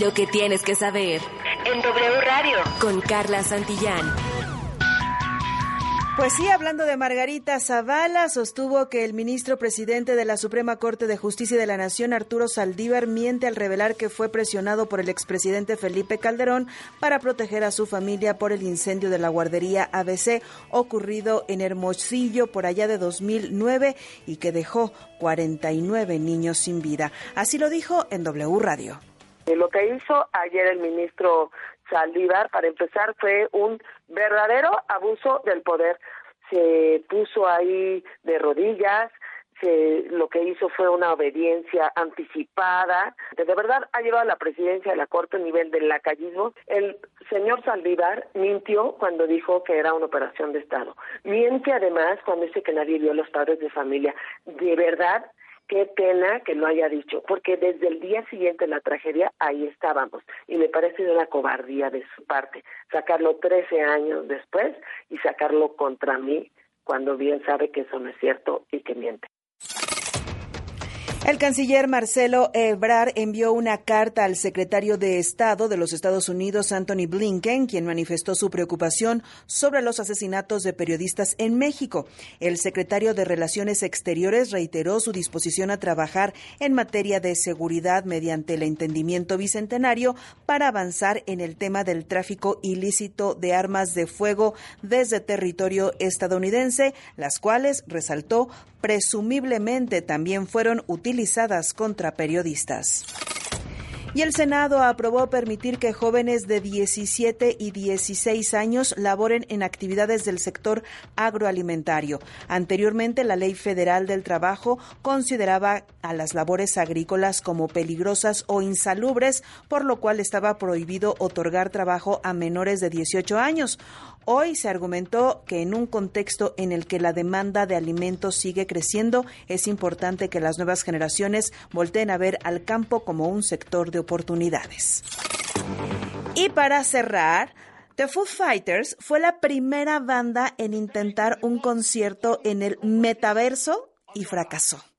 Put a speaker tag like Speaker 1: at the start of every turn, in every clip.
Speaker 1: Lo que tienes que saber. En W Radio. Con Carla Santillán.
Speaker 2: Pues sí, hablando de Margarita Zavala, sostuvo que el ministro presidente de la Suprema Corte de Justicia de la Nación, Arturo Saldívar, miente al revelar que fue presionado por el expresidente Felipe Calderón para proteger a su familia por el incendio de la guardería ABC ocurrido en Hermosillo por allá de 2009 y que dejó 49 niños sin vida. Así lo dijo en W Radio.
Speaker 3: Lo que hizo ayer el ministro Saldívar, para empezar, fue un verdadero abuso del poder. Se puso ahí de rodillas, se, lo que hizo fue una obediencia anticipada. De verdad ha llevado a la presidencia de la Corte a nivel del lacayismo. El señor Saldívar mintió cuando dijo que era una operación de Estado. Miente además cuando dice que nadie vio a los padres de familia. De verdad, qué pena que lo haya dicho, porque desde el día siguiente de la tragedia ahí estábamos y me parece una cobardía de su parte sacarlo 13 años después y sacarlo contra mí cuando bien sabe que eso no es cierto y que miente.
Speaker 2: El canciller Marcelo Ebrard envió una carta al secretario de Estado de los Estados Unidos, Anthony Blinken, quien manifestó su preocupación sobre los asesinatos de periodistas en México. El secretario de Relaciones Exteriores reiteró su disposición a trabajar en materia de seguridad mediante el entendimiento bicentenario para avanzar en el tema del tráfico ilícito de armas de fuego desde territorio estadounidense, las cuales, resaltó, presumiblemente también fueron utilizadas contra periodistas. Y el Senado aprobó permitir que jóvenes de 17 y 16 años laboren en actividades del sector agroalimentario. Anteriormente, la Ley Federal del Trabajo consideraba a las labores agrícolas como peligrosas o insalubres, por lo cual estaba prohibido otorgar trabajo a menores de 18 años. Hoy se argumentó que en un contexto en el que la demanda de alimentos sigue creciendo, es importante que las nuevas generaciones volteen a ver al campo como un sector de oportunidades. Y para cerrar, The Foo Fighters fue la primera banda en intentar un concierto en el metaverso y fracasó.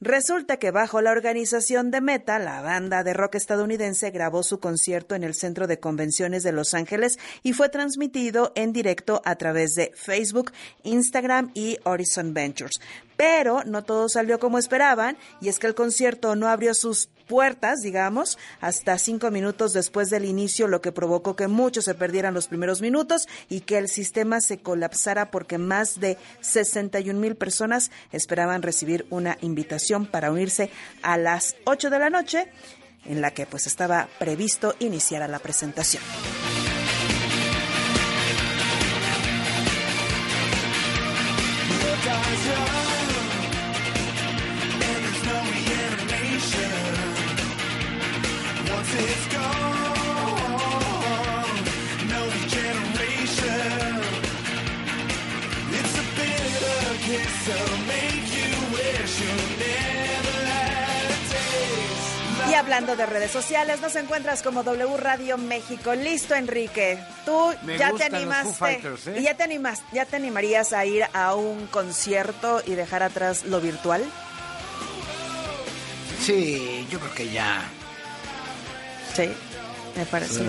Speaker 2: Resulta que bajo la organización de Meta, la banda de rock estadounidense grabó su concierto en el Centro de Convenciones de Los Ángeles y fue transmitido en directo a través de Facebook, Instagram y Horizon Ventures. Pero no todo salió como esperaban y es que el concierto no abrió sus puertas, digamos, hasta cinco minutos después del inicio, lo que provocó que muchos se perdieran los primeros minutos y que el sistema se colapsara porque más de 61 mil personas esperaban recibir una invitación para unirse a las 8 de la noche, en la que pues estaba previsto iniciar la presentación. Y hablando de redes sociales, nos encuentras como W Radio México. Listo, Enrique. Tú
Speaker 4: Me
Speaker 2: ya te animaste.
Speaker 4: Fighters, ¿eh?
Speaker 2: ¿Y ya te animas, ya te animarías a ir a un concierto y dejar atrás lo virtual?
Speaker 4: Sí, yo creo que ya.
Speaker 2: Sí, me parece.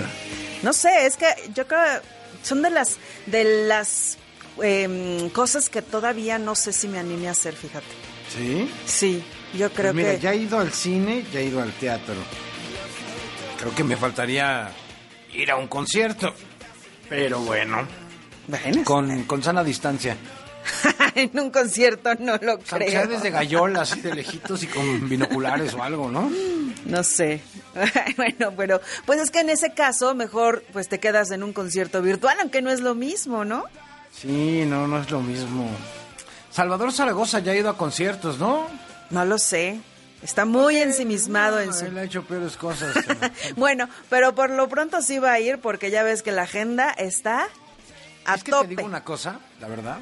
Speaker 2: No sé, es que yo creo son de las de las em, cosas que todavía no sé si me animé a hacer, fíjate.
Speaker 4: ¿Sí?
Speaker 2: Sí, yo creo
Speaker 4: Pues mira,
Speaker 2: que
Speaker 4: ya he ido al cine, ya he ido al teatro. Creo que me faltaría ir a un concierto. Pero bueno,
Speaker 2: Bueno,
Speaker 4: con, con sana distancia.
Speaker 2: en un concierto no lo
Speaker 4: Aunque sea
Speaker 2: creo.
Speaker 4: desde Gallola, así de lejitos y con binoculares o algo, ¿no?
Speaker 2: No sé. bueno, pero pues es que en ese caso mejor pues te quedas en un concierto virtual, aunque no es lo mismo, ¿no?
Speaker 4: Sí, no, no es lo mismo. Salvador Zaragoza ya ha ido a conciertos, ¿no?
Speaker 2: No lo sé. Está muy ensimismado en su
Speaker 4: Él ha hecho peores cosas.
Speaker 2: Bueno, pero por lo pronto sí va a ir porque ya ves que la agenda está a
Speaker 4: es que
Speaker 2: tope.
Speaker 4: te digo una cosa, la verdad.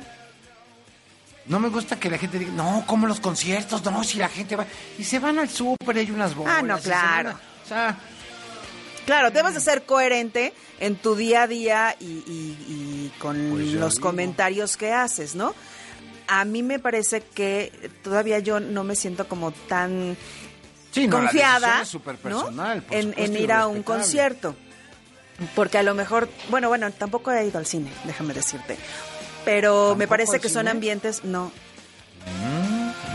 Speaker 4: No me gusta que la gente diga, no, como los conciertos, no, si la gente va. Y se van al súper, hay unas bolas.
Speaker 2: Ah, no, claro.
Speaker 4: a- o sea,
Speaker 2: Claro, debes de ser coherente en tu día a día y, y- y con
Speaker 4: Pues
Speaker 2: los
Speaker 4: digo.
Speaker 2: comentarios que haces, ¿no? A mí me parece que todavía yo no me siento como tan
Speaker 4: Sí, no, la
Speaker 2: confiada
Speaker 4: es súper personal,
Speaker 2: ¿no? en,
Speaker 4: supuesto,
Speaker 2: en ir a un concierto. Porque a lo mejor, bueno, bueno, tampoco he ido al cine, déjame decirte. Pero me
Speaker 4: ¿Tampoco
Speaker 2: parece que son ambientes, no,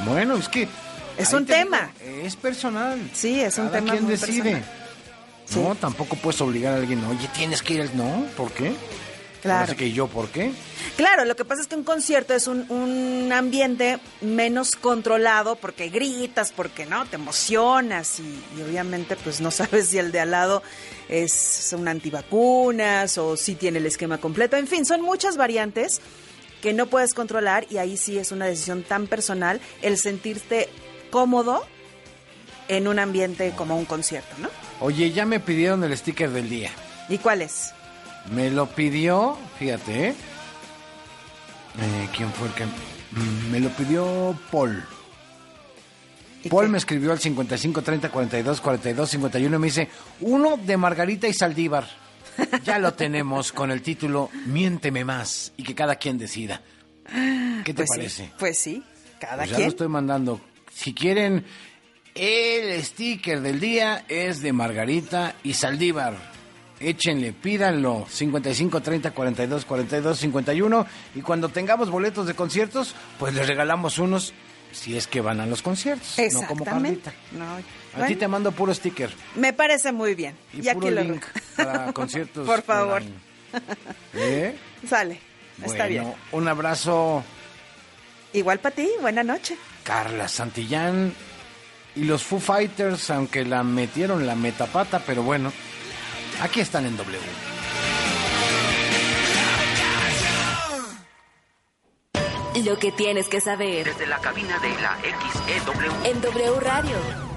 Speaker 4: Bueno, es que...
Speaker 2: Es un
Speaker 4: te
Speaker 2: tema.
Speaker 4: es personal.
Speaker 2: Sí, es un
Speaker 4: Cada
Speaker 2: tema
Speaker 4: quien
Speaker 2: muy
Speaker 4: decide.
Speaker 2: personal. Sí.
Speaker 4: No, tampoco puedes obligar a alguien, oye, tienes que ir al... No, ¿por qué?
Speaker 2: Claro.
Speaker 4: Que yo, ¿por qué?
Speaker 2: Claro, lo que pasa es que un concierto es un, un ambiente menos controlado porque gritas, porque no, te emocionas y, y obviamente pues no sabes si el de al lado es un antivacunas o si tiene el esquema completo. En fin, son muchas variantes que no puedes controlar y ahí sí es una decisión tan personal el sentirte cómodo en un ambiente como un concierto, ¿no?
Speaker 4: Oye, ya me pidieron el sticker del día.
Speaker 2: ¿Y cuál es?
Speaker 4: Me lo pidió, fíjate, ¿eh? Eh, ¿Quién fue el que...? Mm, Me lo pidió Paul.
Speaker 2: ¿Y
Speaker 4: Paul
Speaker 2: qué?
Speaker 4: me escribió al 55 30 42 42 51 y me dice, uno de Margarita y Saldívar. Ya lo tenemos con el título Miénteme más y que cada quien decida. ¿Qué te
Speaker 2: Pues sí,
Speaker 4: parece?
Speaker 2: pues sí, cada
Speaker 4: Pues ya
Speaker 2: quien.
Speaker 4: lo estoy mandando. Si quieren, el sticker del día es de Margarita y Saldívar. Échenle, pídanlo. 55 30 42 42 51. Y cuando tengamos boletos de conciertos, pues les regalamos unos si es que van a los conciertos. No como
Speaker 2: Exactamente.
Speaker 4: Carlita.
Speaker 2: No,
Speaker 4: A ti te mando puro sticker.
Speaker 2: Me parece muy bien.
Speaker 4: Y
Speaker 2: Y,
Speaker 4: puro
Speaker 2: aquí lo
Speaker 4: para conciertos.
Speaker 2: Por favor.
Speaker 4: ¿Eh?
Speaker 2: Sale. Está
Speaker 4: Bueno,
Speaker 2: bien.
Speaker 4: Un abrazo.
Speaker 2: Igual para ti, buena noche.
Speaker 4: Carla Santillán y los Foo Fighters, aunque la metieron la metapata, pero bueno, aquí están en W.
Speaker 1: Lo que tienes que saber
Speaker 5: Desde la cabina de la XEW.
Speaker 1: en W Radio.